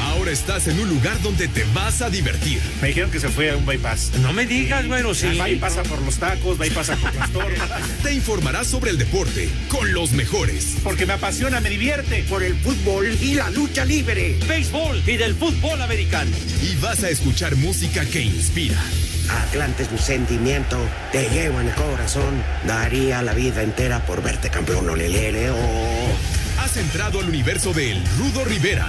Ahora estás en un lugar donde te vas a divertir. Me dijeron que se fue a un bypass. No me digas, bueno, sí. Va y pasa por los tacos, va y pasa por las torres. Te informarás sobre el deporte con los mejores. Porque me apasiona, me divierte. Por el fútbol y la lucha libre. Béisbol y del fútbol americano. Y vas a escuchar música que inspira. Atlante es mi sentimiento, te llevo en el corazón. Daría la vida entera por verte campeón, olelele, oh. Has entrado al universo de El Rudo Rivera,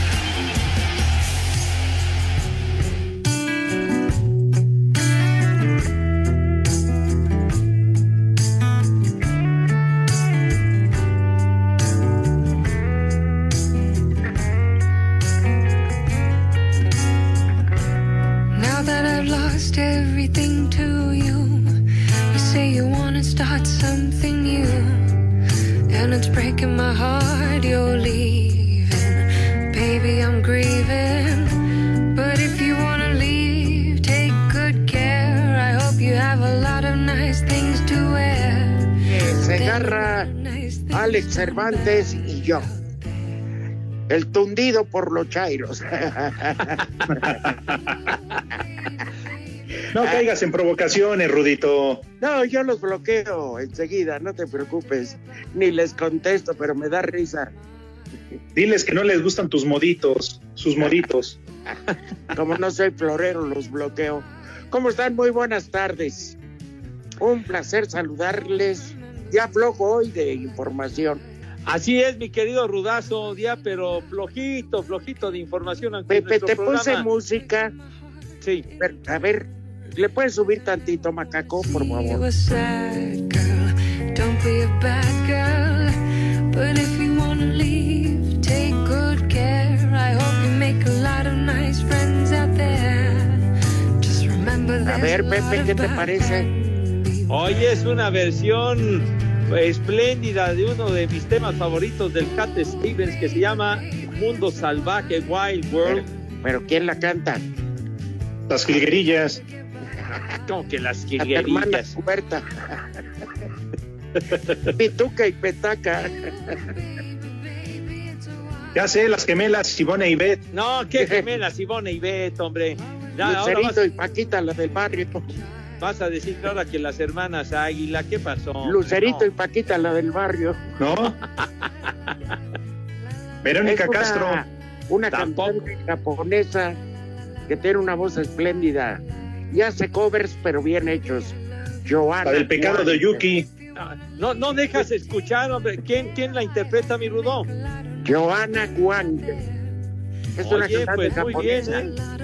And it's breaking my heart you're leaving. Baby, I'm grieving. But if you wanna leave, take good care. I hope you have a lot of nice things to wear. Nice things Alex Cervantes y yo. El tundido por los chairos. No caigas en provocaciones, Rudito. No, yo los bloqueo enseguida, no te preocupes. Ni les contesto, pero me da risa. Diles que no les gustan tus moditos, sus moditos. Como no soy florero, los bloqueo. ¿Cómo están? Muy buenas tardes. Un placer saludarles. Ya flojo hoy de información. Así es, mi querido Rudazo, día, pero flojito, flojito de información. Pepe, te programa- puse música. Sí. A ver, A ver, ¿le puedes subir tantito, macaco, por favor? a sad girl, don't be a bad girl. But if you wanna leave, take good care. I hope you make a lot of nice friends out there. Just remember A there's ver, Pepe, ¿qué te parece? Hoy es una versión espléndida de uno de mis temas favoritos del Cat Stevens que se llama Mundo Salvaje Wild Pero, World. pero ¿quién la canta? Las jilguerillas. Como que las jilguerillas. Huberta. Pituca y petaca. Ya sé, las gemelas, Sibona y Bet. No, qué gemelas, Ivone y Beto, hombre. Ya, ahora vas, Lucerito y Paquita, la del barrio. vas a decir ahora que las hermanas Águila, ¿qué pasó? hombre? Lucerito No. y Paquita, la del barrio. ¿No? Verónica una- Castro. Una Tampoco. cantante japonesa que tiene una voz espléndida. Y hace covers, pero bien hechos. Joana. La del pecado de Juan. Yuki. No, no dejas escuchar, hombre. ¿Quién, quién la interpreta, mi Rudo? Joana Wang. Es una Oye, cantante pues muy bien, japonesa. ¿eh?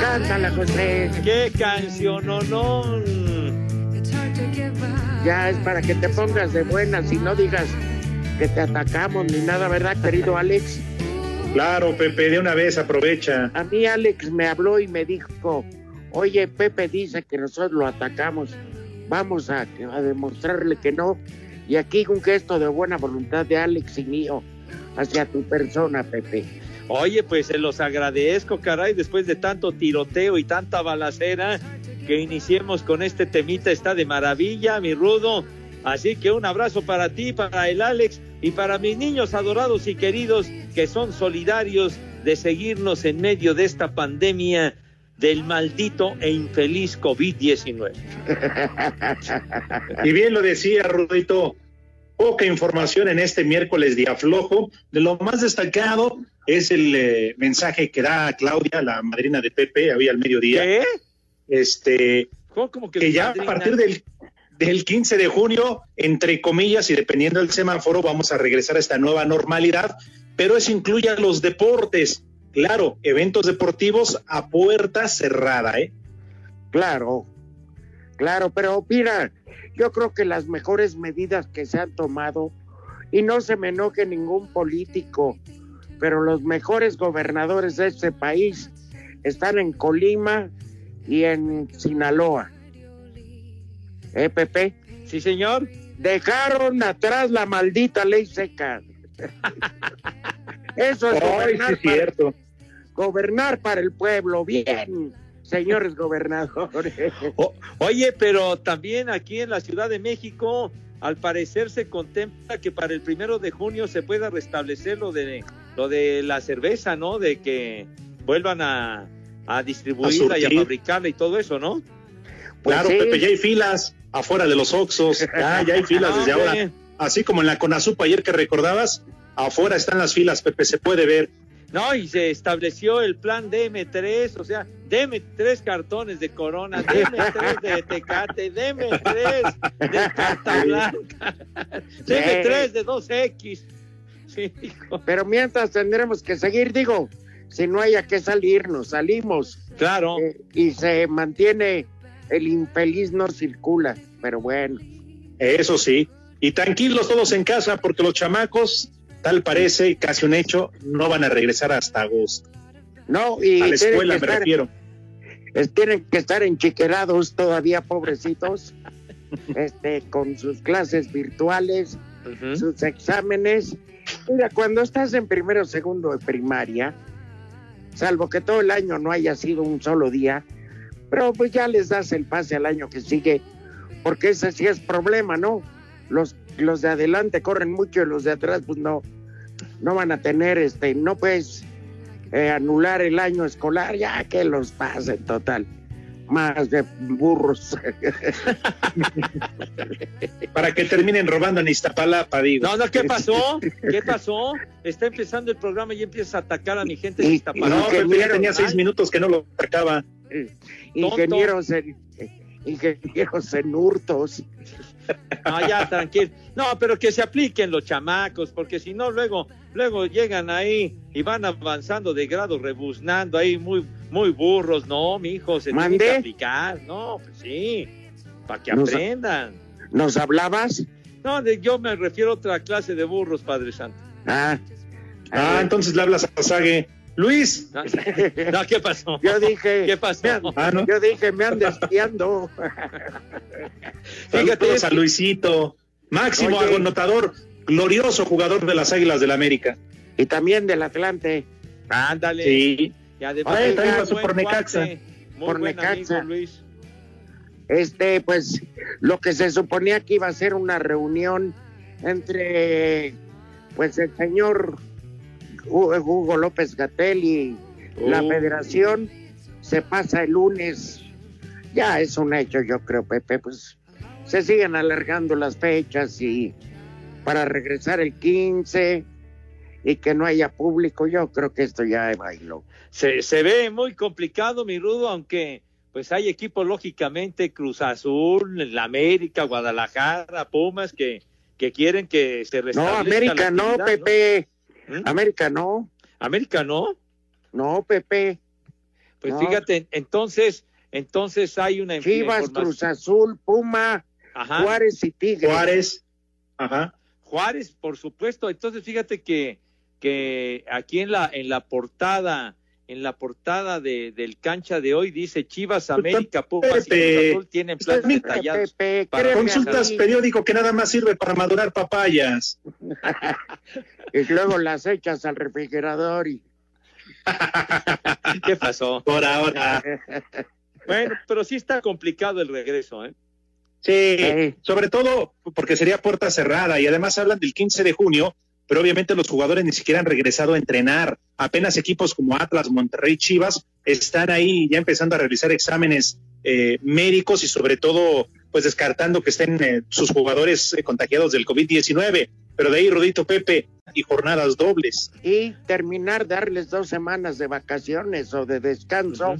Cántala, José. ¡Qué canción, no, no! Ya es para que te pongas de buenas y no digas que te atacamos ni nada, ¿verdad, querido Alex? Claro, Pepe, de una vez aprovecha. A mí Alex me habló y me dijo, oye, Pepe dice que nosotros lo atacamos. Vamos a, a demostrarle que no. Y aquí un gesto de buena voluntad de Alex y mío hacia tu persona, Pepe. Oye, pues se los agradezco, caray, después de tanto tiroteo y tanta balacera, que iniciemos con este temita, está de maravilla, mi Rudo. Así que un abrazo para ti, para el Alex y para mis niños adorados y queridos que son solidarios de seguirnos en medio de esta pandemia del maldito e infeliz COVID-19. Y bien lo decía Rudito, poca información en este miércoles día flojo. De lo más destacado es el eh, mensaje que da Claudia, la madrina de Pepe, hoy al mediodía. ¿Qué? Este, ¿Cómo, cómo que ya a partir del, del 15 de junio, entre comillas, y dependiendo del semáforo, vamos a regresar a esta nueva normalidad pero eso incluye a los deportes. Claro, eventos deportivos a puerta cerrada, ¿eh? Claro, claro, pero mira, yo creo que las mejores medidas que se han tomado, y no se me enoje ningún político, pero los mejores gobernadores de este país están en Colima y en Sinaloa. ¿Eh, Pepe? Sí, señor. Dejaron atrás la maldita ley seca. Eso es gobernar, es para, cierto. gobernar para el pueblo. Bien, señores gobernadores. O- oye, pero también aquí en la Ciudad de México, al parecer se contempla que para el primero de junio se pueda restablecer lo de lo de la cerveza, ¿no? De que vuelvan a, a distribuirla y a fabricarla y todo eso, ¿no? Pues claro, sí. Pepe, ya hay filas afuera de los Oxxos. Ya, ya hay filas Ah, desde ahora. Así como en la Conasup ayer que recordabas, afuera están las filas, Pepe, se puede ver. No, y se estableció el plan DM3, o sea, deme tres cartones de Corona, deme tres de Tecate, deme tres de Carta Blanca, deme Sí. tres de 2X. Sí, hijo. Pero mientras tendremos que seguir, digo, si no haya que salir, nos salimos. Claro. Eh, y se mantiene, el infeliz no circula, pero bueno. Eso sí. Y tranquilos todos en casa, porque los chamacos, tal parece, casi un hecho, no van a regresar hasta agosto. No, y A la escuela me estar, refiero. es- tienen que estar enchiquerados todavía, pobrecitos, este, con sus clases virtuales, sus exámenes. Mira, cuando estás en primero o segundo de primaria, salvo que todo el año no haya sido un solo día, pero pues ya les das el pase al año que sigue, porque ese sí es problema, ¿no? Los, los de adelante corren mucho y los de atrás pues no, no van a tener, este, no puedes eh, anular el año escolar, ya que los pasen total. Más de burros. Para que terminen robando en Iztapalapa, digo. No, no, ¿qué pasó? ¿Qué pasó? Está empezando el programa y empiezas a atacar a mi gente de Iztapalapa. No, Pepe, ya tenía seis minutos que no lo sacaba. ingenieros en, ingenieros en hurtos. No, ya, tranquilo. No, pero que se apliquen los chamacos, porque si no, luego, luego llegan ahí y van avanzando de grado, rebuznando ahí muy, muy burros. No, mi hijo, se tiene ¿Mandé? que aplicar. No, pues sí, para que Nos- aprendan. ¿Nos hablabas? No, de- yo me refiero a otra clase de burros, Padre Santo. Ah, Ah, entonces le hablas a Sague. Luis. No, no, ¿qué pasó? yo dije, ¿Qué pasó? me Ah, ¿no? yo dije, me anda espiando. Fíjate, Saludos a Luisito. Máximo Oye. anotador, glorioso jugador de las Águilas del América. y también del Atlante. Ándale. Sí. Y además, muy pasó buen por Necaxa. Muy Por buen Necaxa. amigo, Luis. Este, pues, lo que se suponía que iba a ser una reunión entre, pues, el señor Hu- Hugo López Gatel y la Oh. federación, se pasa el lunes. Ya es un hecho, yo creo, Pepe, pues, se siguen alargando las fechas y para regresar el 15 y que no haya público, yo creo que esto ya bailó. Se, se ve muy complicado, mi Rudo, aunque pues hay equipos, lógicamente, Cruz Azul, la América, Guadalajara, Pumas, que, que quieren que se No, restablezca América la no, Pepe. ¿Mm? América no. América no. No, Pepe. Pues No. fíjate, entonces, entonces hay una Chivas, Cruz Azul, Puma, Ajá. Juárez y Tigres. Juárez. Ajá. Juárez, por supuesto. Entonces, fíjate que, que aquí en la, en la portada, en la portada de, del cancha de hoy dice Chivas, América, Pumas y Azul tienen planes Pepe, detallados. Pepe, Para créeme Consultas mí. periódico que nada más sirve para madurar papayas. Y luego las echas al refrigerador y ¿Qué pasó? Por ahora. Bueno, pero sí está complicado el regreso, ¿eh? Sí. sobre todo porque sería puerta cerrada y además hablan del 15 de junio, pero obviamente los jugadores ni siquiera han regresado a entrenar. Apenas equipos como Atlas, Monterrey, Chivas están ahí ya empezando a realizar exámenes eh, médicos y sobre todo pues descartando que estén eh, sus jugadores eh, contagiados del COVID-19. Pero de ahí, Rodito Pepe, y jornadas dobles. y terminar, darles dos semanas de vacaciones o de descanso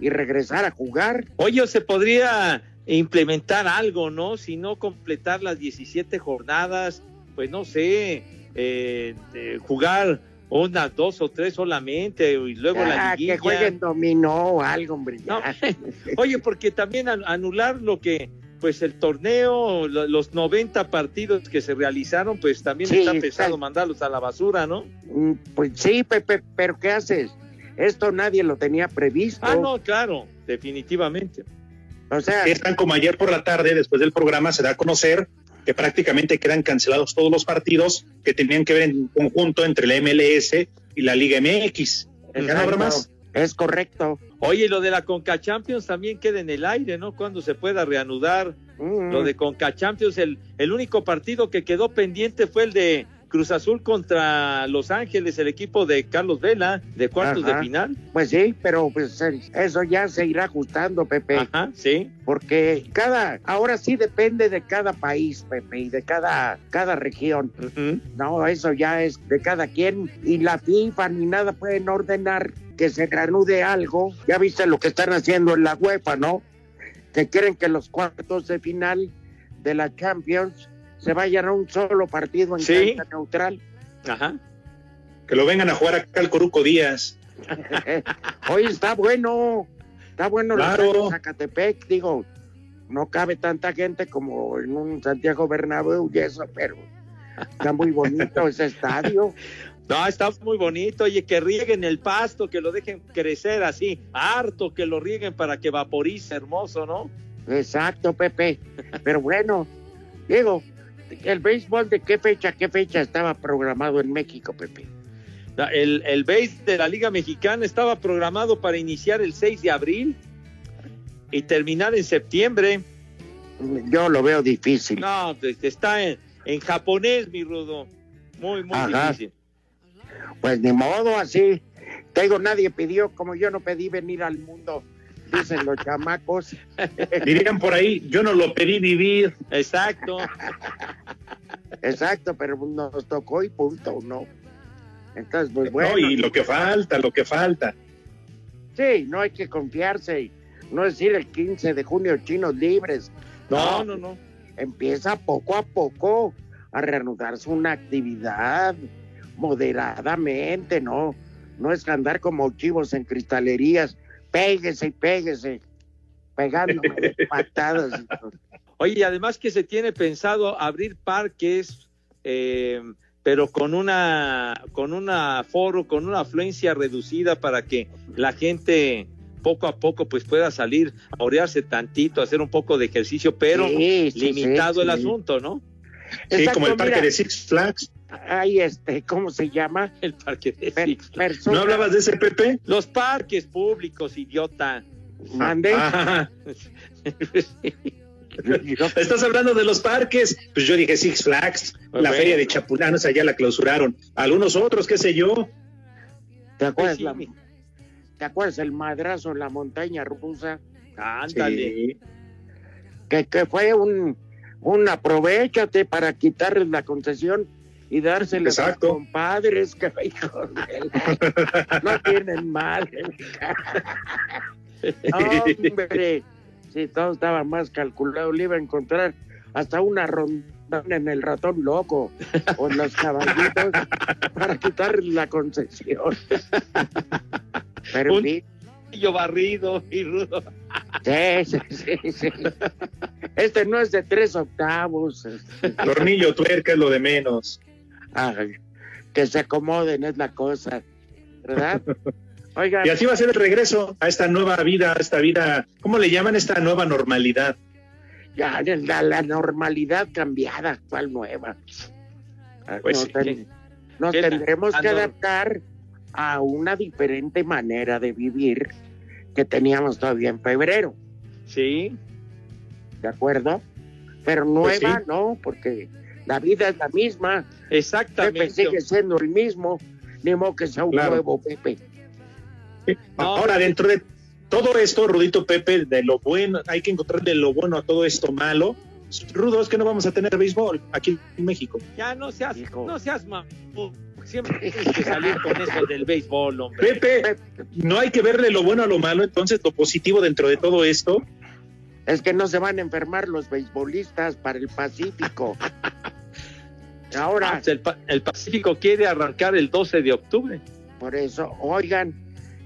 y regresar a jugar. Oye, se podría implementar algo, ¿no? Si no completar las 17 jornadas, pues no sé, eh, de jugar unas dos o tres solamente, y luego la Ah, liguilla. que jueguen dominó o algo, hombre. No. Oye, porque también an- anular lo que, pues el torneo, lo- los 90 partidos que se realizaron, pues también Sí, está pesado está- mandarlos a la basura, ¿no? Mm, Pues sí, Pepe, pero ¿qué haces? Esto nadie lo tenía previsto. Ah, no, claro, definitivamente. O sea, Es tan como ayer por la tarde, después del programa, se da a conocer que prácticamente quedan cancelados todos los partidos que tenían que ver en conjunto entre la MLS y la Liga MX. Ya no habrá más. es correcto. Oye, lo de la Conca Champions también queda en el aire, ¿no? Cuando se pueda reanudar Mm, lo de Conca Champions, el, el único partido que quedó pendiente fue el de Cruz Azul contra Los Ángeles, el equipo de Carlos Vela, de cuartos Ajá. de final. Pues sí, pero pues eh, eso ya se irá ajustando, Pepe, Ajá, sí. porque cada, ahora sí depende de cada país, Pepe, y de cada, cada región. Ujú. No, eso ya es de cada quien. Y la FIFA ni nada pueden ordenar que se reanude algo. Ya viste lo que están haciendo en la UEFA, ¿no? Que quieren que los cuartos de final de la Champions se vayan a un solo partido en Sí. cancha neutral. Ajá. Que lo vengan a jugar acá al Coruco Díaz. Hoy está bueno, está bueno Claro. Zacatepec, digo, no cabe tanta gente como en un Santiago Bernabéu y eso, pero está muy bonito ese estadio. No, está muy bonito. Oye, que rieguen el pasto, que lo dejen crecer así, harto, que lo rieguen para que vaporice, hermoso, ¿no? Exacto, Pepe. Pero bueno, digo, el béisbol de qué fecha, qué fecha estaba programado en México, Pepe. El, el base de la Liga Mexicana estaba programado para iniciar el 6 de abril y terminar en septiembre. Yo lo veo difícil. No, pues, está en, en japonés, mi rudo. Muy, muy Ajá. difícil. Pues ni modo, así. Te digo, nadie pidió, como yo no pedí venir al mundo, dicen los chamacos. Dirían por ahí, yo no lo pedí vivir. Exacto. Exacto, pero nos tocó y punto, ¿no? Entonces, pues bueno. No, y lo que falta, lo que falta. Sí, no hay que confiarse. No decir el 15 de junio chinos libres. No, no, no. Empieza poco a poco a reanudarse una actividad moderadamente, ¿no? No es andar como chivos en cristalerías. Péguese y péguese. Pegándome patadas. Oye, y además que se tiene pensado abrir parques, eh, pero con una, con un aforo, con una afluencia reducida para que la gente poco a poco pues pueda salir a orearse tantito, hacer un poco de ejercicio, pero Sí, sí, limitado sí, el sí. asunto, ¿no? Sí, Exacto, como el parque mira, de Six Flags. Hay este, ¿cómo se llama? El parque de Per- ¿No hablabas de ese Pepe? Los parques públicos, idiota. Mande. Ah, estás hablando de los parques. Pues yo dije Six Flags, la feria de Chapulano, esa ya la clausuraron. Algunos otros, qué sé yo. ¿Te acuerdas, Sí, la- ¿Te acuerdas el madrazo en la montaña rusa? Ándale. Sí. Que, que fue un, un aprovechate para quitarles la concesión y dársela a sus Exacto. compadres que hijos de la- no tienen. No, hombre, si todo estaba más calculado, le iba a encontrar hasta una rondona en el ratón loco o en los caballitos para quitarles la concesión. Pero Un- Yo barrido y rudo. Sí, sí, sí, sí. Este no es de tres octavos. Tornillo, tuerca es lo de menos. Que se acomoden es la cosa, ¿verdad? Oiga, Y así va a ser el regreso a esta nueva vida, a esta vida, ¿cómo le llaman esta nueva normalidad? ya la, la normalidad cambiada, ¿cuál nueva? Ah, Pues nos nos ¿Qué la- tendremos ah, que adaptar a una diferente manera de vivir que teníamos todavía en febrero, Sí. ¿de acuerdo? Pero Pues nueva sí. no, porque la vida es la misma. Pepe Exactamente. sigue siendo el mismo, ni modo que sea un Claro. nuevo Pepe. No, Ahora, dentro de todo esto, Rudito Pepe, de lo bueno, hay que encontrarle lo bueno a todo esto malo. Rudo, es que no vamos a tener béisbol aquí en México. Ya no seas, Hijo. no seas mamón. Siempre tienes que salir con eso del béisbol, hombre. Pepe, no hay que verle lo bueno a lo malo, entonces lo positivo dentro de todo esto. Es que no se van a enfermar los beisbolistas para el Pacífico. Ahora, Ah, el, el Pacífico quiere arrancar el 12 de octubre. por eso, oigan,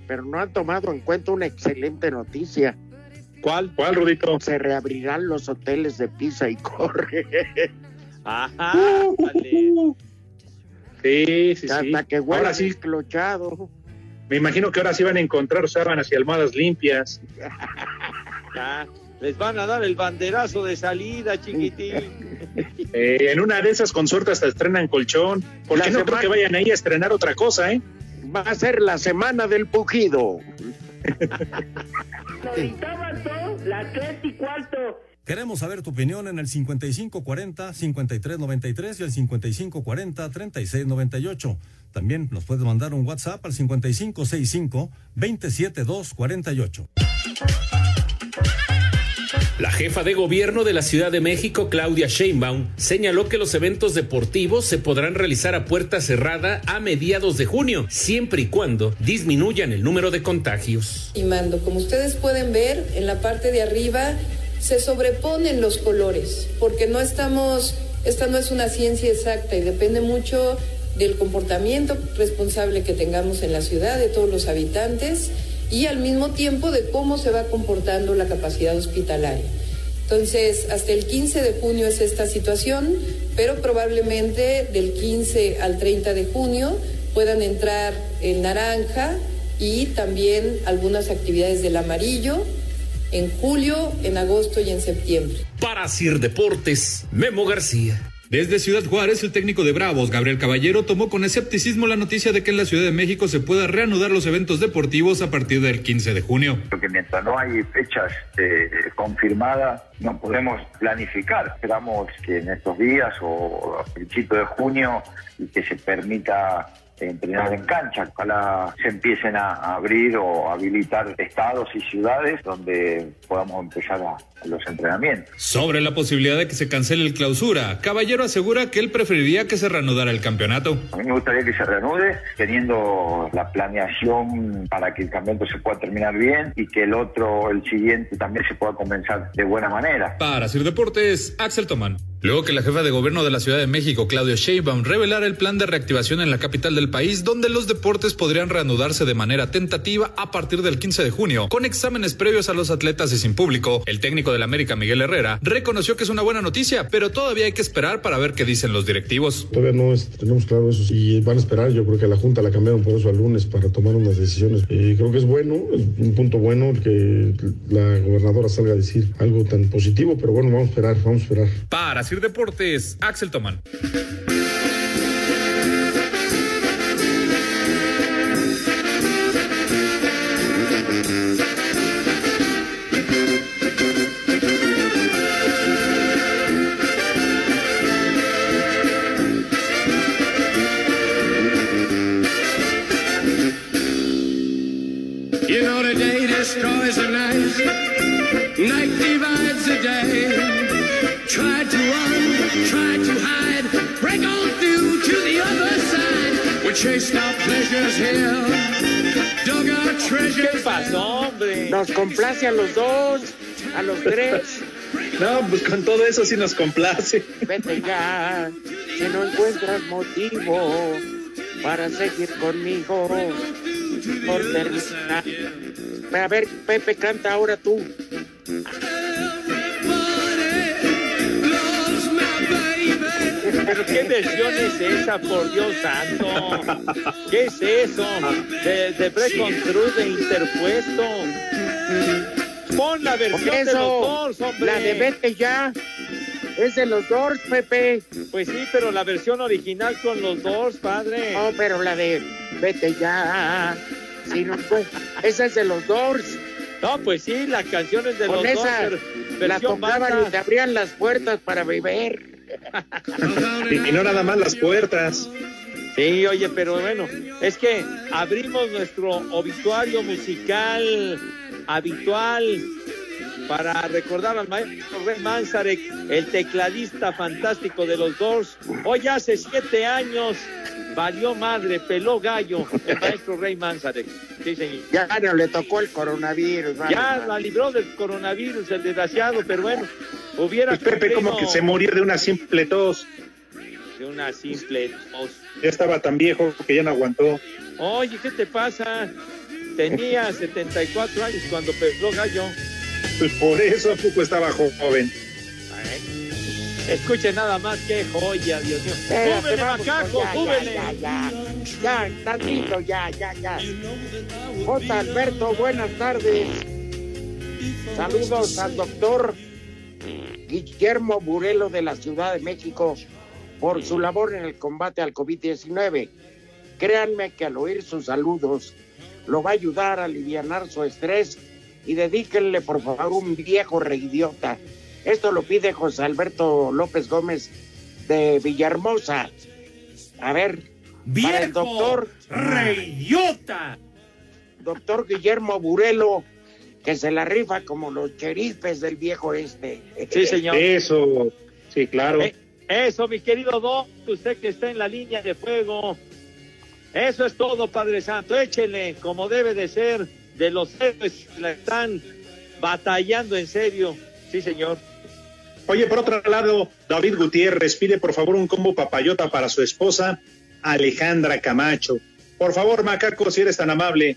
pero no han tomado en cuenta una excelente noticia. ¿Cuál? ¿Cuál, Rudito? Se reabrirán los hoteles de Pisa y Corre. Ajá, Uh, vale. Sí, sí, sí. Hasta que huele Ahora sí, desclochado. me imagino que ahora sí van a encontrar sábanas y almohadas limpias. Ya, Les van a dar el banderazo de salida, chiquitín. Eh, en una de esas, con suerte, hasta estrenan colchón. Porque La no creo que vayan ahí a estrenar otra cosa, ¿eh? Va a ser la semana del pujido. Queremos saber tu opinión en el 5540-5393 y el 5540-3698. También nos puedes mandar un WhatsApp al 5565-27248. La jefa de gobierno de la Ciudad de México, Claudia Sheinbaum, señaló que los eventos deportivos se podrán realizar a puerta cerrada a mediados de junio, siempre y cuando disminuyan el número de contagios. y mando. Como ustedes pueden ver, en la parte de arriba se sobreponen los colores, porque no estamos, esta no es una ciencia exacta y depende mucho del comportamiento responsable que tengamos en la ciudad, de todos los habitantes, y al mismo tiempo de cómo se va comportando la capacidad hospitalaria. Entonces, hasta el 15 de junio es esta situación, pero probablemente del 15 al 30 de junio puedan entrar el naranja y también algunas actividades del amarillo en julio, en agosto y en septiembre. Para Sir Deportes, Memo García. Desde Ciudad Juárez, el técnico de Bravos, Gabriel Caballero, tomó con escepticismo la noticia de que en la Ciudad de México se pueda reanudar los eventos deportivos a partir del 15 de junio. Porque mientras no hay fechas eh, confirmadas, no podemos planificar. Esperamos que en estos días o a de junio y que se permita entrenar en cancha. Ojalá se empiecen a abrir o habilitar estados y ciudades donde podamos empezar a, a los entrenamientos. Sobre la posibilidad de que se cancele el clausura, Caballero asegura que él preferiría que se reanudara el campeonato. A mí me gustaría que se reanude teniendo la planeación para que el campeonato se pueda terminar bien y que el otro, el siguiente, también se pueda comenzar de buena manera. Para Sir Deportes, Axel Tomán. Luego que la jefa de gobierno de la Ciudad de México, Claudia Sheinbaum, revelara el plan de reactivación en la capital del país, donde los deportes podrían reanudarse de manera tentativa a partir del 15 de junio, con exámenes previos a los atletas y sin público. El técnico del América, Miguel Herrera, reconoció que es una buena noticia, pero todavía hay que esperar para ver qué dicen los directivos. Todavía no es- tenemos claro eso y van a esperar. Yo creo que la Junta la cambiaron por eso al lunes para tomar unas decisiones. Y creo que es bueno, es un punto bueno que la gobernadora salga a decir algo tan positivo, pero bueno, vamos a esperar, vamos a esperar. Para Deportes, Axel Tomán. ¿Qué pasó, hombre? Nos complace a los dos, a los tres. No, pues con todo eso sí nos complace. Vete ya, si no encuentras motivo para seguir conmigo, por terminar. A ver, Pepe, canta ahora tú. ¿Pero qué versión es esa, por Dios santo? ¿Qué es eso? De, de Cruz de interpuesto. Pon la versión de los dos, hombre. la de Vete ya, es de los Doors, Pepe. Pues sí, pero la versión original con los dos, padre. No, pero la de Vete ya, si no encuentras- esa es de los Doors. No, pues sí, la canción es de Con los esa pero la tocaban y te abrían las puertas para beber. Y, no nada más las puertas. Sí, oye, pero bueno, es que abrimos nuestro obituario musical habitual para recordar al maestro Ray Manzarek, el tecladista fantástico de los Doors. Hoy hace siete años valió madre, peló gallo el maestro Ray Manzarek. Sí, señor. Ya no le tocó el coronavirus. vale, Ya madre. la libró del coronavirus, el desgraciado, pero bueno, hubiera Pues Pepe como que se murió de una simple tos. de una simple tos. Ya estaba tan viejo que ya no aguantó. Oye, ¿qué te pasa? Tenía 74 años cuando pegó gallo. Pues por eso a poco estaba joven. Escuche nada más que joya, Dios mío. Espérate, ¡Súbele, macaco! ya, ¡Súbele! Ya, ya, ya, ya, tantito, ya, ya, ya. J. Alberto, buenas tardes. Saludos al doctor Guillermo Burelo de la Ciudad de México por su labor en el combate al COVID-19. Créanme que al oír sus saludos lo va a ayudar a aliviar su estrés y dedíquenle por favor un viejo reidiota. Esto lo pide José Alberto López Gómez de Villahermosa. A ver, para el doctor reidiota. Doctor Guillermo Burelo, que se la rifa como los cherifes del viejo este. Sí, señor. Eso, sí, claro. Eh, Eso, mi querido Doc, usted que está en la línea de fuego. Eso es todo, Padre Santo. Échele como debe de ser de los héroes que la están batallando en serio. Sí, señor. Oye, por otro lado, David Gutiérrez pide por favor un combo papayota para su esposa, Alejandra Camacho. Por favor, Macaco, si eres tan amable.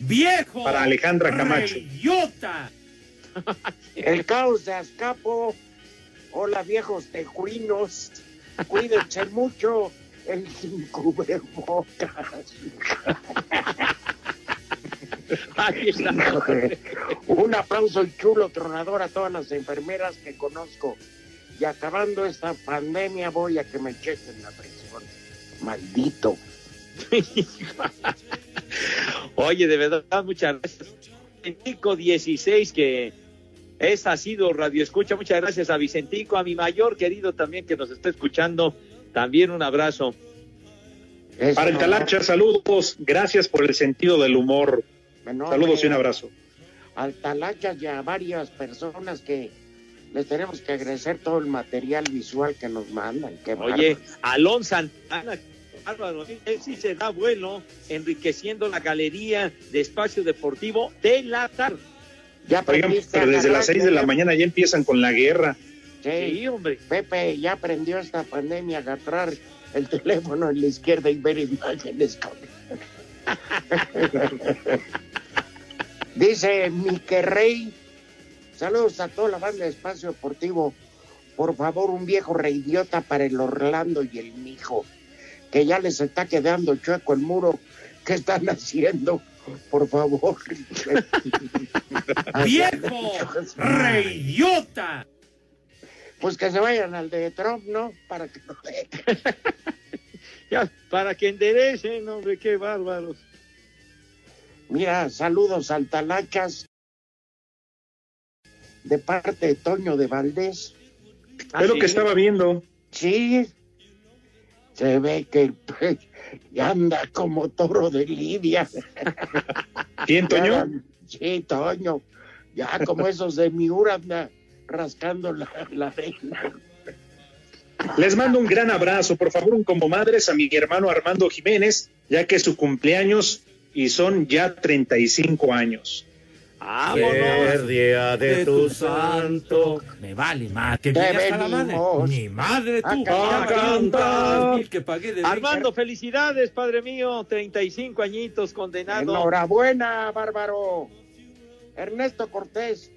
¡Viejo! Para Alejandra Camacho. ¡Idiota! El caos de Azcapo. Hola, viejos tejuinos. Cuídense mucho. El sin cubrebocas. Ahí está. Un aplauso chulo tronador a todas las enfermeras que conozco. Y acabando esta pandemia voy a que me chequen la presión. Maldito. Oye, de verdad, muchas gracias. Vicentico 16, que es ha sido Radio Escucha. Muchas gracias a Vicentico, a mi mayor querido también que nos está escuchando. También un abrazo. Para el Talacha, saludos. Gracias por el sentido del humor. Bueno, Saludos y un abrazo. Al Talacha y a varias personas que les tenemos que agradecer todo el material visual que nos mandan. Qué Oye, bárbaro. Alon Santana, él sí se da vuelo enriqueciendo la galería de espacio deportivo de la tarde. Ya Oigan, pero desde las seis de la mañana ya empiezan con la guerra. Sí, hombre. Pepe ya aprendió esta pandemia a agarrar el teléfono en la izquierda y ver imágenes. Dice Mique Rey, saludos a toda la banda de Espacio Deportivo. Por favor, un viejo reidiota para el Orlando y el Mijo, que ya les está quedando chueco el muro. ¿Qué están haciendo? Por favor. ¡Viejo reidiota! Pues que se vayan al de Trump, ¿no? Para que Ya, para que enderecen, hombre, qué bárbaros. Mira, saludos al Talachas de parte de Toño de Valdés. es lo que estaba viendo. Sí, se ve que pues, ya anda como toro de lidia. ¿Quién, Toño? Sí, Toño. Ya como esos de Miura rascando la, la. Les mando un gran abrazo. Por favor, un como madres a mi hermano Armando Jiménez, ya que es su cumpleaños y son ya 35 años. ¡Vámonos! día de tu santo. Me vale más que la madre. venimos Ni madre tú. a cantar. que pagué de Armando, felicidades, padre mío, 35 añitos condenado. Enhorabuena, bárbaro. Ernesto Cortés,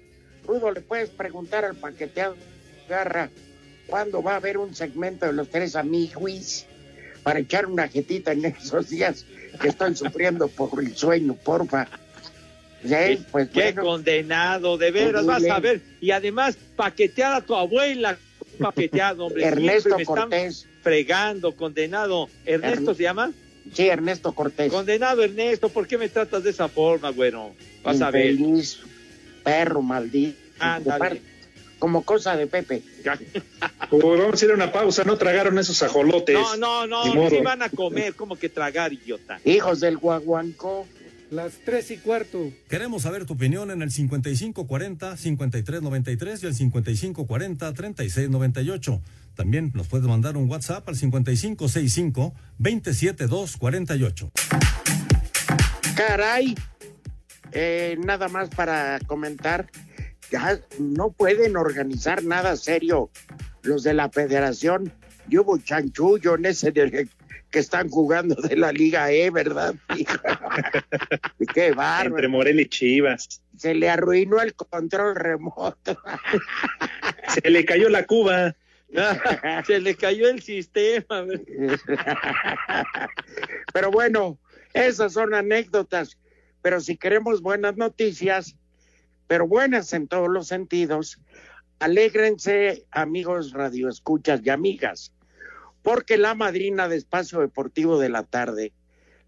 Rudo, le puedes preguntar al paqueteado Garra cuándo va a haber un segmento de los tres amigos para echar una jetita en esos días que estoy sufriendo por el sueño, porfa. Sí, pues Qué bueno, condenado, de veras, vas a ver. Y además, paquetear a tu abuela. Paqueteado, hombre. Ernesto me están Cortés. Fregando, condenado. ¿Ernesto Ern- se llama? Sí, Ernesto Cortés. Condenado, Ernesto, ¿por qué me tratas de esa forma, güero? Vas a ver. Perro maldito. Ándale. Como cosa de Pepe. Pues vamos a ir a una pausa. No tragaron esos ajolotes. No, no, no, sí van a comer, como que tragar, idiota. Hijos del guaguancó. Las tres y cuarto. Queremos saber tu opinión en el 5540-5393 y el 5540-3698. También nos puedes mandar un WhatsApp al 5565-27248. Caray, eh, nada más para comentar, ya no pueden organizar nada serio los de la federación, y hubo chanchullo en ese de- que están jugando de la Liga E, ¿verdad? Qué bárbaro. Entre Morelia y Chivas. Se le arruinó el control remoto. Se le cayó la cuba. Se le cayó el sistema. Pero bueno, esas son anécdotas. Pero si queremos buenas noticias, pero buenas en todos los sentidos, alégrense, amigos radioescuchas y amigas, porque la madrina de Espacio Deportivo de la Tarde,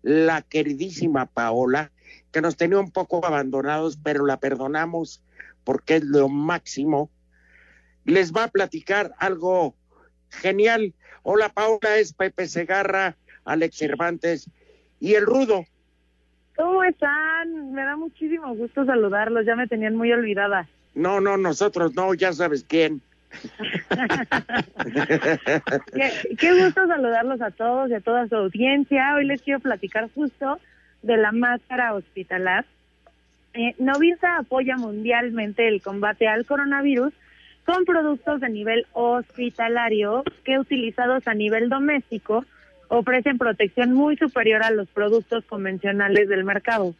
la queridísima Paola, que nos tenía un poco abandonados, pero la perdonamos porque es lo máximo, les va a platicar algo genial. Hola Paola, es Pepe Segarra, Alex Cervantes y el Rudo. ¿Cómo están? Me da muchísimo gusto saludarlos, ya me tenían muy olvidada. No, no, nosotros no, ya sabes quién. Qué, qué gusto saludarlos a todos y a toda su audiencia. Hoy les quiero platicar justo de la máscara hospitalar. Eh, Novinsa apoya mundialmente el combate al coronavirus con productos de nivel hospitalario que utilizados a nivel doméstico ofrecen protección muy superior a los productos convencionales del mercado.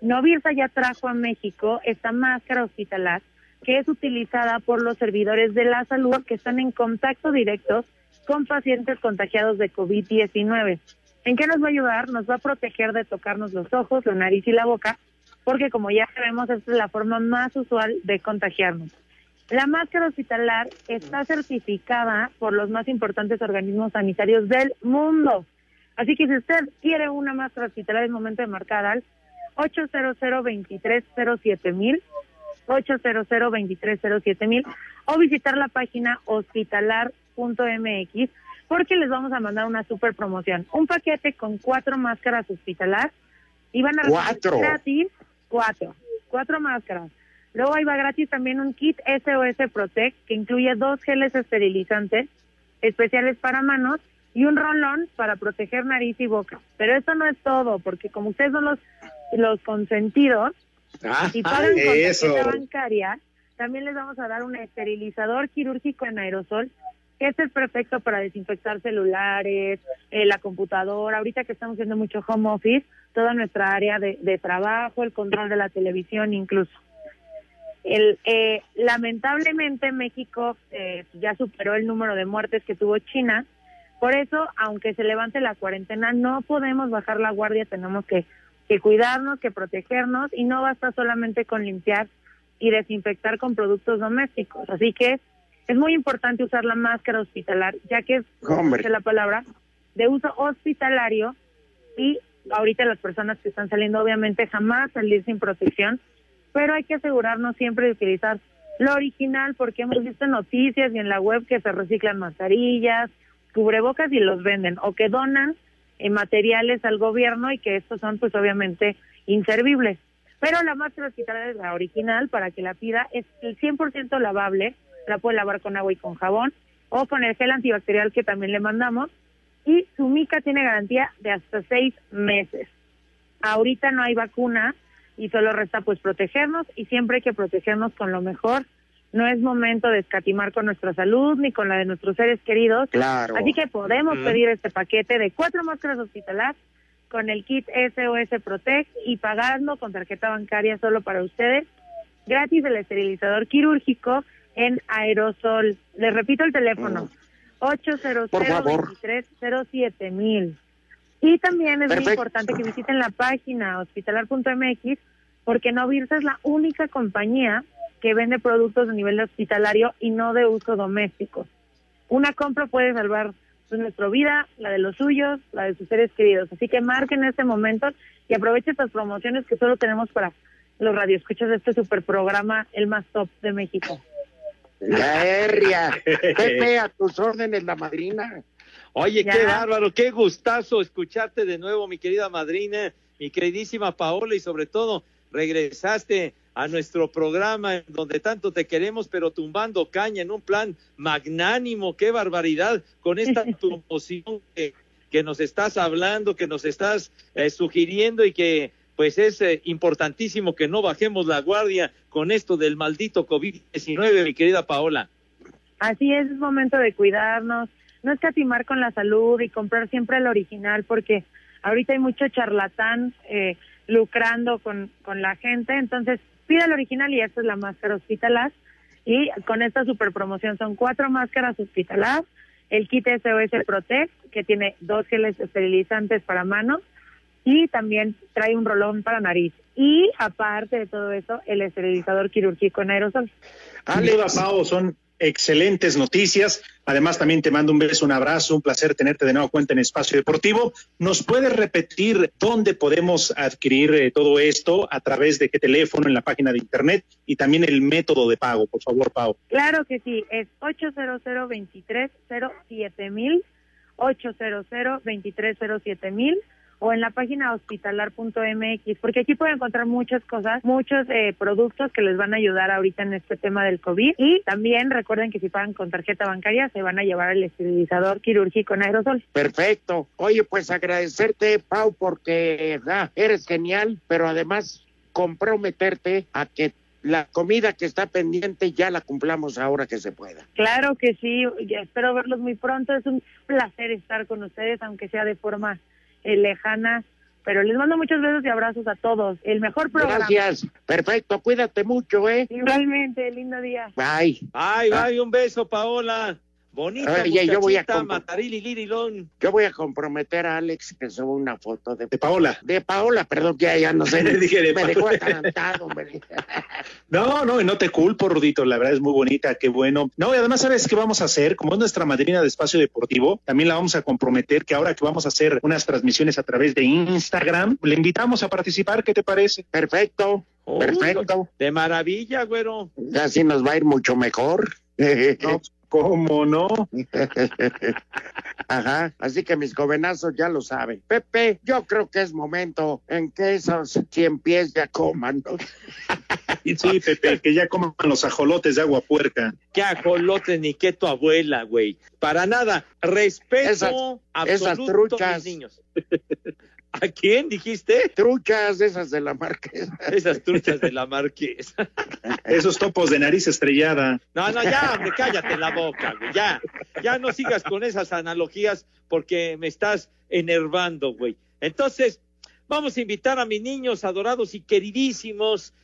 Novirsa ya trajo a México esta máscara hospitalar que es utilizada por los servidores de la salud que están en contacto directo con pacientes contagiados de COVID-19. ¿En qué nos va a ayudar? Nos va a proteger de tocarnos los ojos, la nariz y la boca, porque como ya sabemos, esta es la forma más usual de contagiarnos. La máscara hospitalar está certificada por los más importantes organismos sanitarios del mundo. Así que si usted quiere una máscara hospitalar, es momento de marcar al 800 2307 mil 800 2307 mil o visitar la página hospitalar.mx porque les vamos a mandar una super promoción. Un paquete con cuatro máscaras hospitalar y van a recibir ¡Cuatro! gratis cuatro, cuatro máscaras. Luego ahí va gratis también un kit SOS Protect que incluye dos geles esterilizantes especiales para manos y un rolón para proteger nariz y boca. Pero esto no es todo, porque como ustedes son los, los consentidos y pagan con tarjeta bancaria, también les vamos a dar un esterilizador quirúrgico en aerosol que este es perfecto para desinfectar celulares, eh, la computadora, ahorita que estamos haciendo mucho home office, toda nuestra área de, de trabajo, el control de la televisión incluso. El, eh, lamentablemente México eh, ya superó el número de muertes que tuvo China, por eso, aunque se levante la cuarentena, no podemos bajar la guardia, tenemos que, que cuidarnos, que protegernos. Y no basta solamente con limpiar y desinfectar con productos domésticos. Así que es muy importante usar la máscara hospitalar, ya que es, Hombre. la palabra, de uso hospitalario. Y ahorita las personas que están saliendo obviamente jamás salir sin protección, pero hay que asegurarnos siempre de utilizar lo original porque hemos visto noticias y en la web que se reciclan mascarillas, cubrebocas y los venden o que donan eh, materiales al gobierno y que estos son pues obviamente inservibles. Pero la máscara hospitalaria es la original para que la pida es el 100% lavable, la puede lavar con agua y con jabón o con el gel antibacterial que también le mandamos y su mica tiene garantía de hasta seis meses. Ahorita no hay vacuna y solo resta pues protegernos y siempre hay que protegernos con lo mejor. No es momento de escatimar con nuestra salud ni con la de nuestros seres queridos. Claro. Así que podemos pedir este paquete de cuatro máscaras hospitalar con el kit SOS Protect y pagando con tarjeta bancaria solo para ustedes. Gratis el esterilizador quirúrgico en aerosol. Les repito el teléfono. 800 Por favor. 2307 mil. Y también es muy importante que visiten la página hospitalar.mx porque Novirsa es la única compañía que vende productos de nivel hospitalario y no de uso doméstico. Una compra puede salvar pues, nuestra vida, la de los suyos, la de sus seres queridos. Así que marquen este momento y aprovechen estas promociones que solo tenemos para los radioescuchas de este super programa, el más top de México. La herria. Pepe, a tus órdenes, la madrina. Oye, Ya. qué bárbaro, qué gustazo escucharte de nuevo, mi querida madrina, mi queridísima Paola, y sobre todo regresaste a nuestro programa en donde tanto te queremos, pero tumbando caña en un plan magnánimo, qué barbaridad, con esta promoción que, que nos estás hablando, que nos estás eh, sugiriendo y que pues es eh, importantísimo que no bajemos la guardia con esto del maldito COVID-19, mi querida Paola. Así es, es momento de cuidarnos, no escatimar con la salud y comprar siempre el original porque ahorita hay mucho charlatán eh, lucrando con, con la gente, entonces pida el original y esta es la máscara hospitalar. Y con esta super promoción son cuatro máscaras hospitalar, el kit SOS Protect que tiene dos geles esterilizantes para manos y también trae un rolón para nariz. Y aparte de todo eso el esterilizador quirúrgico en aerosol. Sin duda, Pau, son excelentes noticias. Además, también te mando un beso, un abrazo, un placer tenerte de nuevo cuenta en Espacio Deportivo. ¿Nos puedes repetir dónde podemos adquirir eh, todo esto? ¿A través de qué teléfono en la página de internet? Y también el método de pago, por favor, Pau. Claro que sí, es 800 2307 mil, 800 2307 mil o en la página hospitalar.mx, porque aquí pueden encontrar muchas cosas, muchos eh, productos que les van a ayudar ahorita en este tema del COVID. Y también recuerden que si pagan con tarjeta bancaria, se van a llevar el esterilizador quirúrgico en aerosol. Perfecto. Oye, pues agradecerte, Pau, porque ah, eres genial, pero además comprometerte a que la comida que está pendiente ya la cumplamos ahora que se pueda. Claro que sí, espero verlos muy pronto. Es un placer estar con ustedes, aunque sea de forma eh, lejana. Pero les mando muchos besos y abrazos a todos. El mejor programa. Gracias. Perfecto. Cuídate mucho, ¿eh? Igualmente, lindo día. Bye. Ay, ay, un beso, Paola. Bonita Oye, yo voy a Matarili Lirilón. Yo voy a comprometer a Alex que suba una foto de, De Paola. de Paola, perdón, que ya, ya no sé. Dije de me dejó atarantado, hombre. No, no, y no te culpo, Rudito, la verdad es muy bonita, qué bueno. No, y además, ¿sabes qué vamos a hacer? Como es nuestra madrina de espacio deportivo, también la vamos a comprometer que ahora que vamos a hacer unas transmisiones a través de Instagram, le invitamos a participar, ¿qué te parece? Perfecto. Uy, Perfecto. De maravilla, güero. Así nos va a ir mucho mejor. No, ¿Cómo no? Ajá, así que mis jovenazos ya lo saben. Pepe, yo creo que es momento en que esos cien pies ya coman, ¿no? Sí, Pepe, que ya coman los ajolotes de agua puerca. Qué ajolotes ni qué tu abuela, güey. Para nada. Respeto Esas- absoluto esas truchas. mis niños. ¿A quién dijiste? Truchas esas de la marquesa. Esas truchas de la marquesa. Esos topos de nariz estrellada. No, no, ya, hombre, cállate la boca, güey. Ya, ya no sigas con esas analogías porque me estás enervando, güey. Entonces, vamos a invitar a mis niños adorados y queridísimos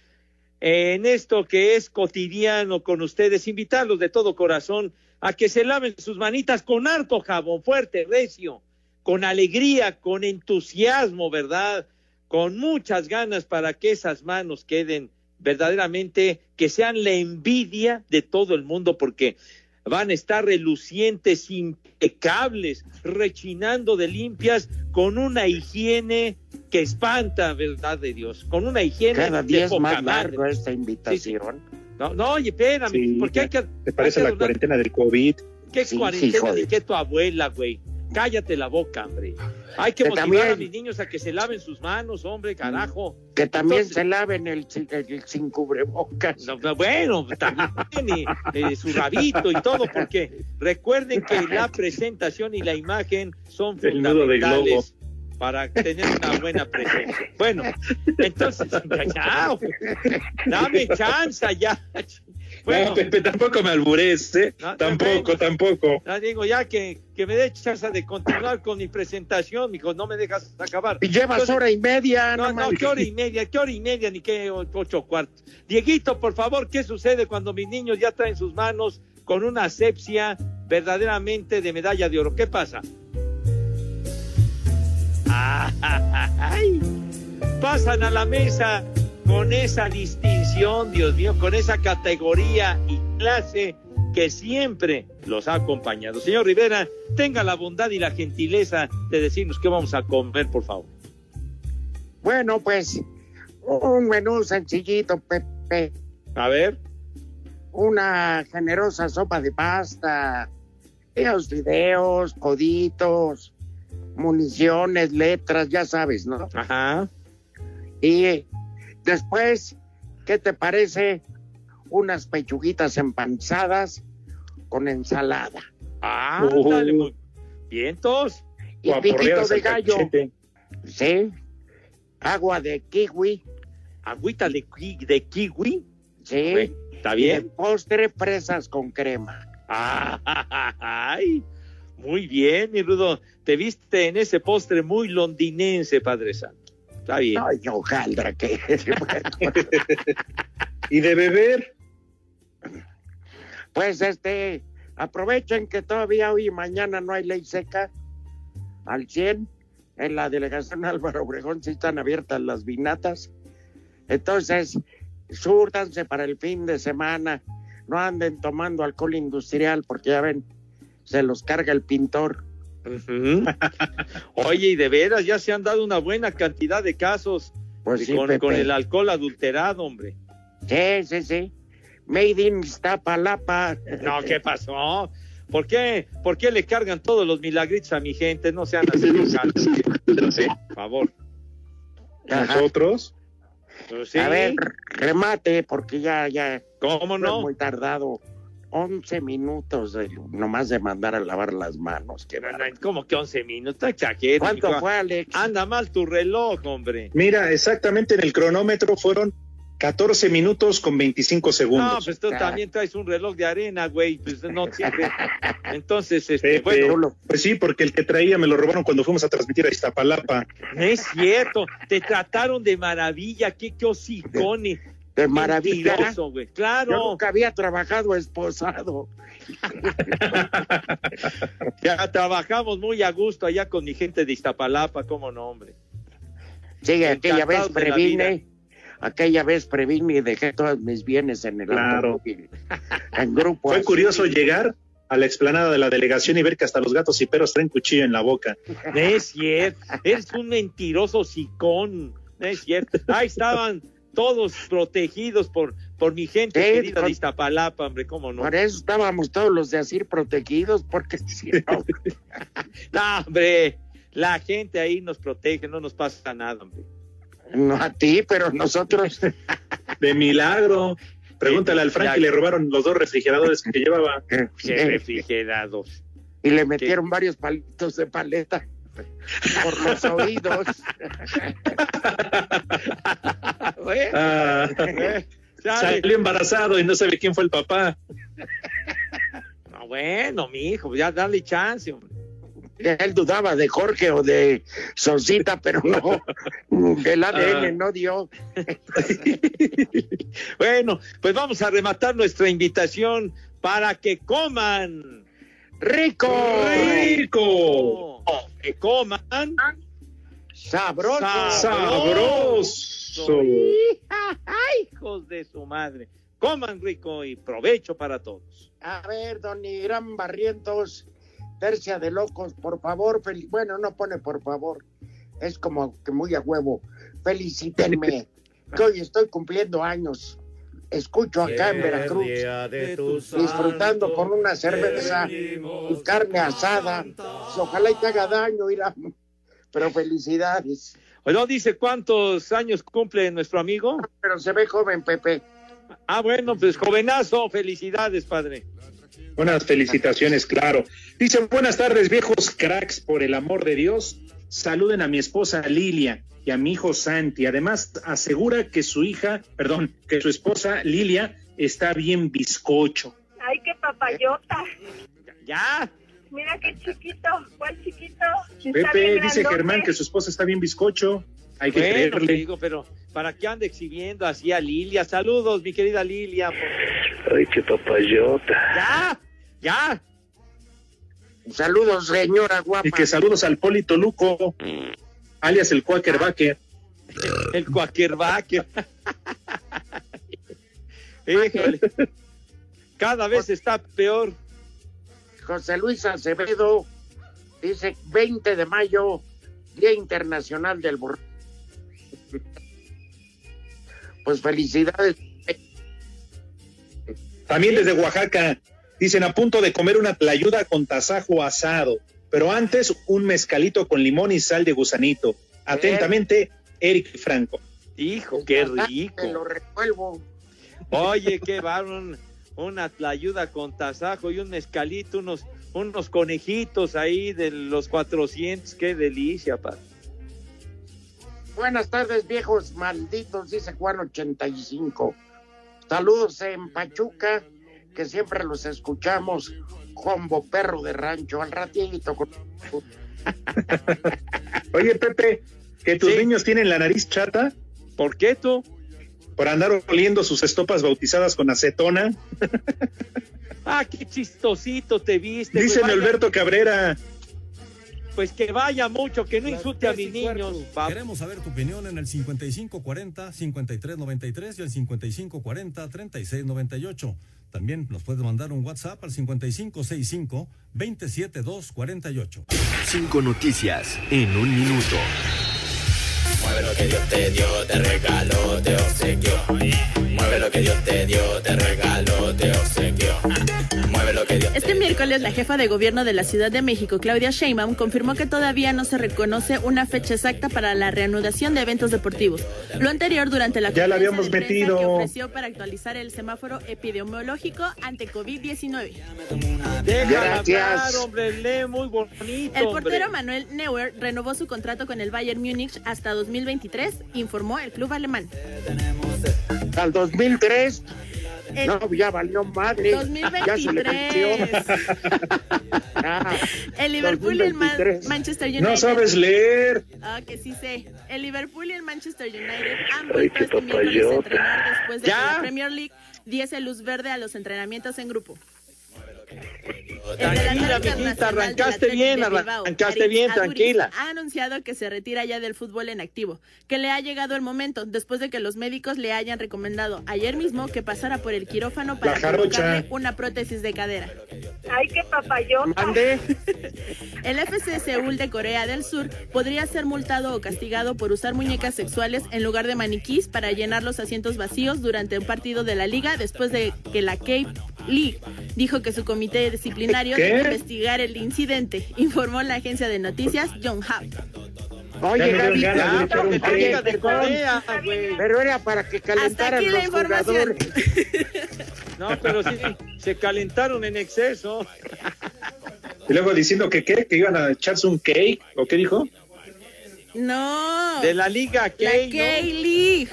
en esto que es cotidiano con ustedes, invitarlos de todo corazón a que se laven sus manitas con harto jabón fuerte, recio, con alegría, con entusiasmo, ¿verdad? Con muchas ganas para que esas manos queden verdaderamente, que sean la envidia de todo el mundo, porque van a estar relucientes, impecables, rechinando de limpias, con una higiene que espanta, verdad de Dios, con una higiene Cada de día es más madre. largo esta invitación. No, no, oye, espérame, Sí, porque hay que... ¿Te parece que la adornar- cuarentena del COVID? ¿Qué Sí, cuarentena de- qué tu abuela, güey? Cállate la boca, hombre. Hay que Que motivar también- a mis niños a que se laven sus manos, hombre, carajo. Que también Entonces- se laven el, sin- el sin cubrebocas. No, no, bueno, también y, eh, su rabito y todo, porque recuerden que la presentación y la imagen son El fundamentales para tener una buena presencia. Bueno, entonces, ya, ya, dame chance ya. Bueno, No, Pepe, tampoco me albures, ¿eh? No, no, tampoco, tampoco. digo, ya que, que me dé chance de continuar con mi presentación, mijo, no me dejas acabar. Y llevas Entonces- hora y media, No, no, qué hora y media, qué hora y media, ni qué ocho cuartos. Dieguito, por favor, ¿qué sucede cuando mis niños ya traen sus manos con una asepsia verdaderamente de medalla de oro? ¿Qué pasa? ¡Ay! Pasan a la mesa con esa distinción, Dios mío, con esa categoría y clase que siempre los ha acompañado. Señor Rivera, tenga la bondad y la gentileza de decirnos qué vamos a comer, por favor. Bueno, pues un menú sencillito, Pepe. A ver. Una generosa sopa de pasta, los videos, coditos, municiones, letras, ya sabes, ¿no? Ajá. Y después, ¿qué te parece? Unas pechuguitas empanzadas con ensalada. Ah, muy vientos. Y piquito de al gallo. cachete. Sí. Agua de kiwi. Agüita de, ki- de kiwi. Sí. ¿Está Y de bien? postre, fresas con crema. Ay, muy bien, mi Rudo. Te viste en ese postre muy londinense, Padre Santo. Está bien. Ay, hojaldra que ¿Y de beber? Pues este, aprovechen que todavía hoy y mañana no hay ley seca al 100. En la delegación Álvaro Obregón sí están abiertas las vinatas. Entonces, súrtanse para el fin de semana. No anden tomando alcohol industrial porque ya ven, se los carga el pintor. Oye, y de veras, ya se han dado una buena cantidad de casos Pues sí, con, el alcohol adulterado, hombre. Sí, sí, sí. Made in Iztapalapa. No, ¿qué pasó? ¿Por qué, ¿Por qué le cargan todos los milagritos a mi gente? No sean así, locales, por favor. ¿Nosotros? Pues sí. A ver, remate, porque ya, ya. ¿Cómo no? Es muy tardado. 11 minutos de, nomás de mandar a lavar las manos. No, no, bárbaro. ¿Cómo que 11 minutos? Exagero. ¿Cuánto fue, Alex? Anda mal tu reloj, hombre. Mira, exactamente en el cronómetro fueron 14 minutos con 25 No, segundos. pues tú también traes un reloj de arena, güey. Pues no siempre. Entonces, este, Pepe, bueno, pues sí, porque el que traía me lo robaron cuando fuimos a transmitir a Iztapalapa. no es cierto. Te trataron de maravilla. Qué, qué hocicones. De maravilla. Güey. Yo Claro. nunca había trabajado esposado. Ya trabajamos muy a gusto allá con mi gente de Iztapalapa, cómo no, hombre. Sí, aquella vez previne. Aquella vez previne y dejé todos mis bienes en el Claro. automóvil. En grupo. Fue así. curioso llegar a la explanada de la delegación y ver que hasta los gatos y perros traen cuchillo en la boca. No es cierto. Eres un mentiroso sicón. No es cierto. Ahí estaban todos protegidos por, por mi gente Sí, querida con- de Iztapalapa, hombre, cómo no. Por eso estábamos todos los de así protegidos, porque si no, No, hombre, la gente ahí nos protege, no nos pasa nada, hombre. no a ti, pero nosotros. De milagro. Pregúntale al Frank que le robaron los dos refrigeradores que llevaba. Qué Sí. refrigerados. Y le metieron varios palitos de paleta por los oídos. Salió embarazado y no sabe quién fue el papá. No, bueno, mi hijo, ya dale chance, hombre. Él dudaba de Jorge o de Sosita, pero no, del ADN Ah. no dio. Bueno, pues vamos a rematar nuestra invitación para que coman. ¡Rico! ¡Rico! Que coman. ¡Sabroso! ¡Sabroso! ¡Ay, hijos de su madre! Coman rico y provecho para todos. A ver, don Irán Barrientos, tercia de locos, por favor, fel- bueno, no pone por favor, es como que muy a huevo. Felicítenme, que hoy estoy cumpliendo años. Escucho acá en Veracruz, disfrutando con una cerveza y carne asada. Ojalá y te haga daño, Irán, pero felicidades. ¿No dice cuántos años cumple nuestro amigo? Pero se ve joven, Pepe. Ah, bueno, pues jovenazo, felicidades, padre. Unas felicitaciones, claro. Dicen, buenas tardes, viejos cracks, por el amor de Dios. Saluden a mi esposa Lilia y a mi hijo Santi. Además, asegura que su hija, perdón, que su esposa Lilia está bien bizcocho. Ay, qué papayota. Ya, Mira qué chiquito. ¿Cuál chiquito? Pepe, dice grandote. Germán que su esposa está bien bizcocho. Hay que bueno, te creerle. digo, pero ¿para qué anda exhibiendo así a Lilia? Saludos, mi querida Lilia. por- Ay, qué papayota. Ya, ya. Saludos, señora guapa. Y que saludos al Polito Luco, alias el Quaker Baker. El cuaquerbaque. Híjole. Cada vez está peor. José Luis Acevedo dice 20 de mayo, Día Internacional del Borrego. Pues felicidades. También desde Oaxaca, dicen a punto de comer una tlayuda con tasajo asado, pero antes un mezcalito con limón y sal de gusanito. Atentamente, Eric Franco. Hijo, qué Te lo rico. revuelvo. Oye, qué varón. Una tlayuda con tasajo y un mezcalito, unos, unos conejitos ahí de los 400. Qué delicia, padre. Buenas tardes, viejos malditos, dice Juan 85. Saludos en Pachuca, que siempre los escuchamos, combo perro de rancho, al ratito. con- Oye, Pepe, que tus niños tienen la nariz chata. ¿Por qué tú? Por andar oliendo sus estopas bautizadas con acetona. Ah, qué chistosito te viste. Dicen Vaya- Alberto Cabrera. Pues que vaya mucho, que no insulte a mis niños. Queremos saber tu opinión en el 5540-5393 y el 5540-3698. También nos puedes mandar un WhatsApp al 5565-27248. Cinco noticias en un minuto. Mueve lo que Dios te dio, te regaló, te obsequió. Mueve lo que Dios te dio, te regaló, te obsequió. Mueve lo que Dios Este miércoles, la jefa de gobierno de la Ciudad de México, Claudia Sheinbaum, confirmó que todavía no se reconoce una fecha exacta para la reanudación de eventos deportivos. Lo anterior durante la Ya la habíamos de metido. que ofreció para actualizar el semáforo epidemiológico ante COVID-19. Déjala Gracias. hablar, hombre, lee muy bonito, El hombre. portero Manuel Neuer renovó su contrato con el Bayern Múnich hasta 2023, informó el club alemán. Al 2003, El- no, ya valió madre. Ya se 2023. Ah, El Liverpool y el Ma- 2023. Manchester United. No sabes leer. Ah, que sí sé. El Liverpool y el Manchester United han vuelto este miércoles a entrenar después de ¿Ya? que la Premier League diese luz verde a los entrenamientos en grupo. Tranquila, mijita, arrancaste bien, arrancaste bien, tranquila. Ha anunciado que se retira ya del fútbol en activo, que le ha llegado el momento después de que los médicos le hayan recomendado ayer mismo que pasara por el quirófano para colocarle una prótesis de cadera. Ay, qué. Mande. El FC Seúl de Corea del Sur podría ser multado o castigado por usar muñecas sexuales en lugar de maniquís para llenar los asientos vacíos durante un partido de la liga después de que la K-League dijo que su comité disciplinario ¿Qué? debe investigar el incidente, informó la agencia de noticias. Oye, Gaby, echar un oye, güey. pero era para que Hasta calentaran la los información. jugadores. No, pero sí, se calentaron en exceso. Y luego diciendo que qué, que iban a echarse un cake, ¿o qué dijo? No, De la Liga la K, ¿no? K-League.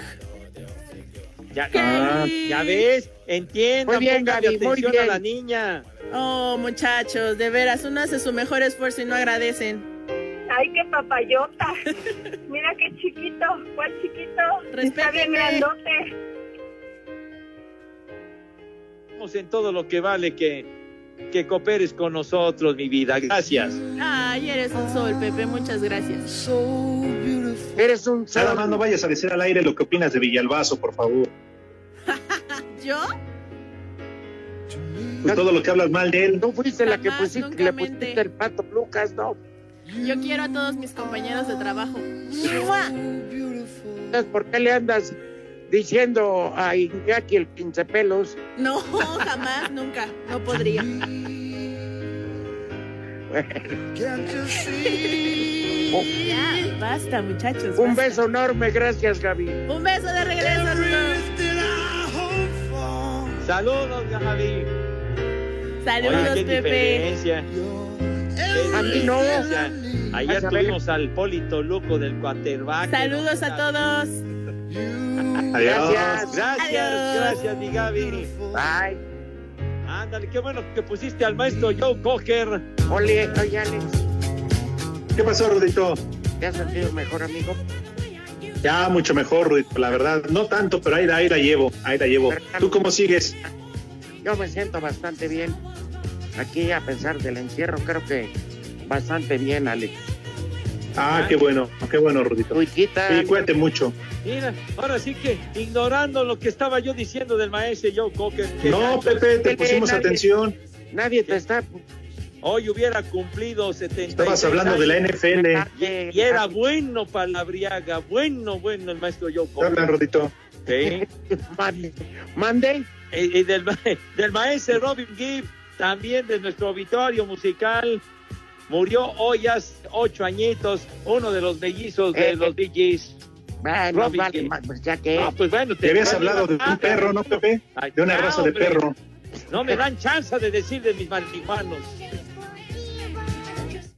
Ya, Ah. ya ves, entiendan, Muy bien, Gaby, muy atención bien. a la niña. Oh, muchachos, de veras, uno hace su mejor esfuerzo y no agradecen. Ay, qué papayota. Mira qué chiquito. ¿Cuál chiquito? Está bien grandote. En todo lo que vale que, que cooperes con nosotros, mi vida. Gracias. Ay, eres un sol, Pepe, muchas gracias. Eres un Nada sol. más no vayas a decir al aire lo que opinas de Villalbazo, por favor. ¿Yo? Pues todo lo que hablas mal de él. Tú fuiste la que pusiste, le mente. pusiste el pato Lucas, ¿no? Yo quiero a todos mis compañeros de trabajo. ¿por qué le andas diciendo a Iñaki el quince pelos? No, jamás, nunca. No podría. Ya, basta, muchachos. Un basta. beso enorme, gracias Gaby. Un beso de regreso. Saludos, Javi. Saludos, Oye, qué Pepe. diferencia. Qué A mí no. diferencia. Ayer Vas a ver. tuvimos al Polito Luco del Cuaterback. Saludos a todos. Adiós. Gracias. Gracias, Adiós. gracias, mi Gaby. Bye. Ándale, qué bueno que pusiste al maestro Joe Cocker. Oye, oye, Alex, ¿Qué pasó, Rudito? ¿te has sentido mejor, amigo? Ya mucho mejor, Rudito, la verdad. No tanto, pero ahí, la- ahí la llevo, ahí la llevo. ¿Tú cómo sigues? Yo me siento bastante bien. Aquí, a pesar del encierro, creo que bastante bien, Alex. Ah, qué bueno, qué bueno, Rudito. Tu hijita, Sí, cuídate mucho. Mira, ahora sí que ignorando lo que estaba yo diciendo del maestro Joe Cocker. No, Pepe, te pusimos nadie- atención. nadie te está... Hoy hubiera cumplido 70. Estabas hablando de la NFL. Y, y era bueno palabriaga, bueno, bueno el maestro Joe ¿Qué hablan, Cocker. Rudito? Sí. Mande, mande. y, y del, ma- del maestro Robin Gibb, también de nuestro auditorio musical. Murió hoy hace ocho añitos, uno de los mellizos de Eh, los Bee Gees. Ah, no Robin vale, Gibb. pues ya que... Ah, pues bueno, Te habías vale hablado de la un perro, ¿no, Pepe? Ay, De una ya, raza de perro. No me dan chance de decir de mis marihuanos.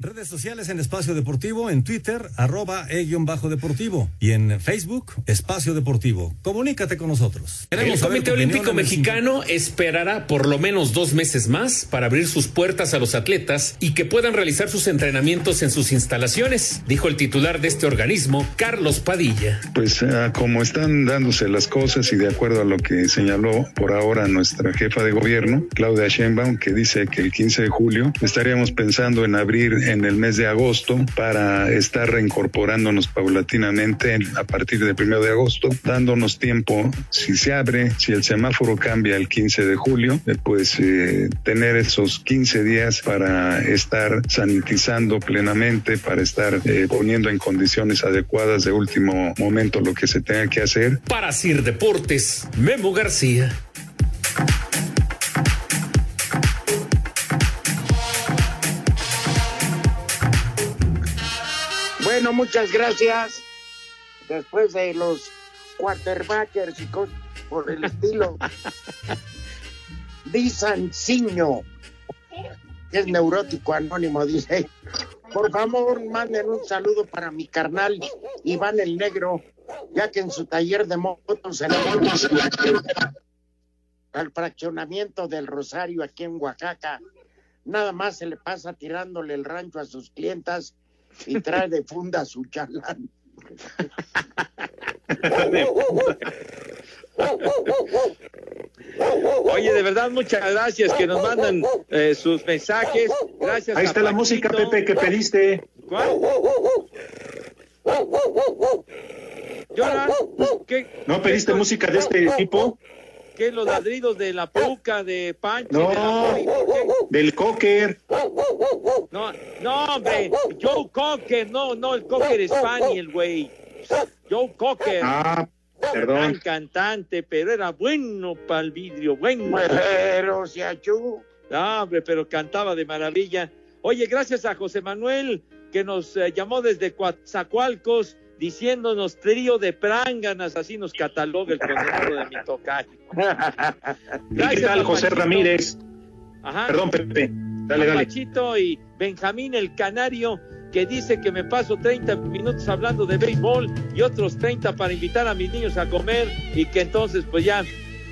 Redes sociales en Espacio Deportivo, en Twitter, arroba e-bajo deportivo. Y en Facebook, Espacio Deportivo. Comunícate con nosotros. El Queremos Comité Olímpico Mexicano esperará por lo menos dos meses más para abrir sus puertas a los atletas y que puedan realizar sus entrenamientos en sus instalaciones, dijo el titular de este organismo, Carlos Padilla. Pues ah, como están dándose las cosas y de acuerdo a lo que señaló por ahora nuestra jefa de gobierno, Claudia Sheinbaum, que dice que el 15 de julio estaríamos pensando en abrir en el mes de agosto para estar reincorporándonos paulatinamente a partir del primero de agosto, dándonos tiempo, si se abre, si el semáforo cambia el 15 de julio, eh, pues eh, tener esos 15 días para estar sanitizando plenamente, para estar eh, poniendo en condiciones adecuadas de último momento lo que se tenga que hacer. Para Sir Deportes, Memo García. Bueno, muchas gracias. Después de los quarterbackers y cosas por el estilo. Di Sanciño, que es neurótico anónimo, dice. Por favor, manden un saludo para mi carnal Iván el Negro, ya que en su taller de motos en al fraccionamiento del Rosario aquí en Oaxaca, nada más se le pasa tirándole el rancho a sus clientas y trae de funda su chalán. Oye, de verdad, muchas gracias que nos mandan eh, sus mensajes. Gracias. Ahí a está la música, Pepe, que pediste. ¿Cuál? Lloran. ¿Qué, ¿No pediste música de este tipo? Qué los ladridos de la puca, de Pancho? del cocker. No, no, hombre, Joe Cocker, no, no, el Cocker Spaniel, güey. Joe Cocker. Ah, Gran perdón. cantante, pero era bueno para el vidrio, bueno. Pero achú. No, hombre, pero cantaba de maravilla. Oye, gracias a José Manuel, que nos eh, llamó desde Coatzacoalcos, diciéndonos trío de pránganas, así nos cataloga el condenado de mi tocayo. ¿Y qué tal, José. Ramírez? Ajá. Perdón, Pepe. Dale, dale. Pachito y Benjamín el Canario, que dice que me paso 30 minutos hablando de béisbol y otros 30 para invitar a mis niños a comer y que entonces pues ya,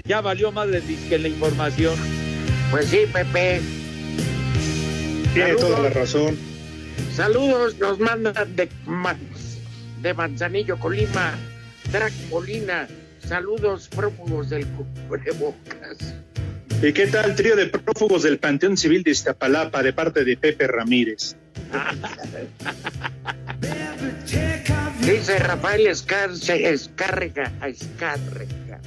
ya valió madre que la información. Pues sí, Pepe. Tiene Saludos. toda la razón. Saludos, nos mandan de, de Manzanillo, Colima, Drac Molina. Saludos, prófugos del cubrebocas. ¿Y qué tal trío de prófugos del Panteón Civil de Iztapalapa de parte de Pepe Ramírez? Dice Rafael Escarce, Escárrega, Escárrega.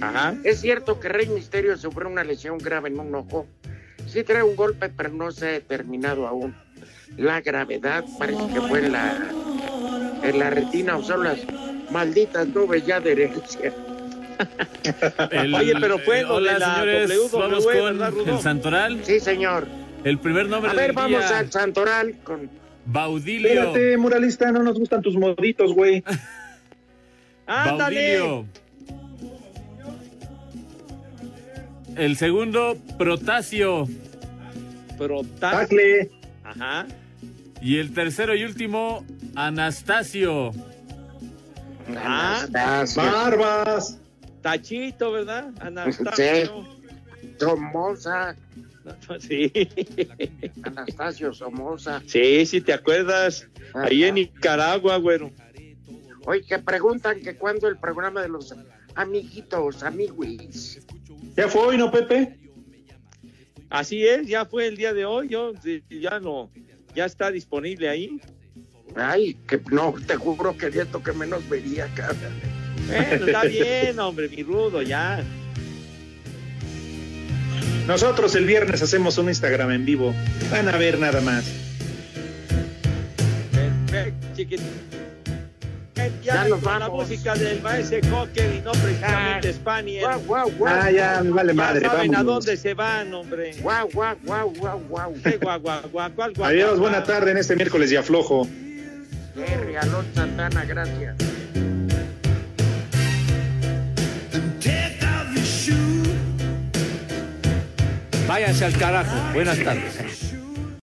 Ajá. Es cierto que Rey Misterio sufrió una lesión grave en un ojo. Sí trae un golpe, pero no se ha determinado aún. La gravedad parece que fue en la, en la retina o son las malditas nubes ya de herencia. El- Oye, pero fue eh, hola, de la señores, vamos con el Santoral. Sí, señor. El primer nombre A ver, del vamos día, al Santoral con Baudilio. Espérate, muralista, no nos gustan tus moditos, güey. ¡Ándale! Baudilio. El segundo, Protasio. Protasio. Tacle. Ajá. Y el tercero y último, Anastasio. Ah, Barbas. Tachito, ¿verdad? Anastasio. Somoza, Sí. Anastasio Somoza. Sí, sí, ¿te acuerdas? Ahí en Nicaragua, güero. Oye, que preguntan que cuándo el programa de los amiguitos, amiguis. ¿Ya fue hoy, no, Pepe? Así es, ya fue el día de hoy, yo sí, ya no, ya está disponible ahí. Ay, que no, te juro que esto que menos vería, cara. Bueno, está bien, hombre, mi rudo, ya. Nosotros el viernes hacemos un Instagram en vivo. Van a ver nada más. Perfecto, chiquito. Ya Ya, nos con la vamos. música del maestro Cocker y no precisamente Spaniel. Guau, guau, guau. Ah, ya, me vale Ya madre, saben a dónde se van, hombre. Guau, guau, guau, guau, guau. ¿Qué guau, guau, guau? ¿Cuál guau, Adiós, guau, buena guau? tarde en este miércoles de aflojo. Jerry, Alonso Santana, gracias. Váyanse al carajo. Buenas tardes.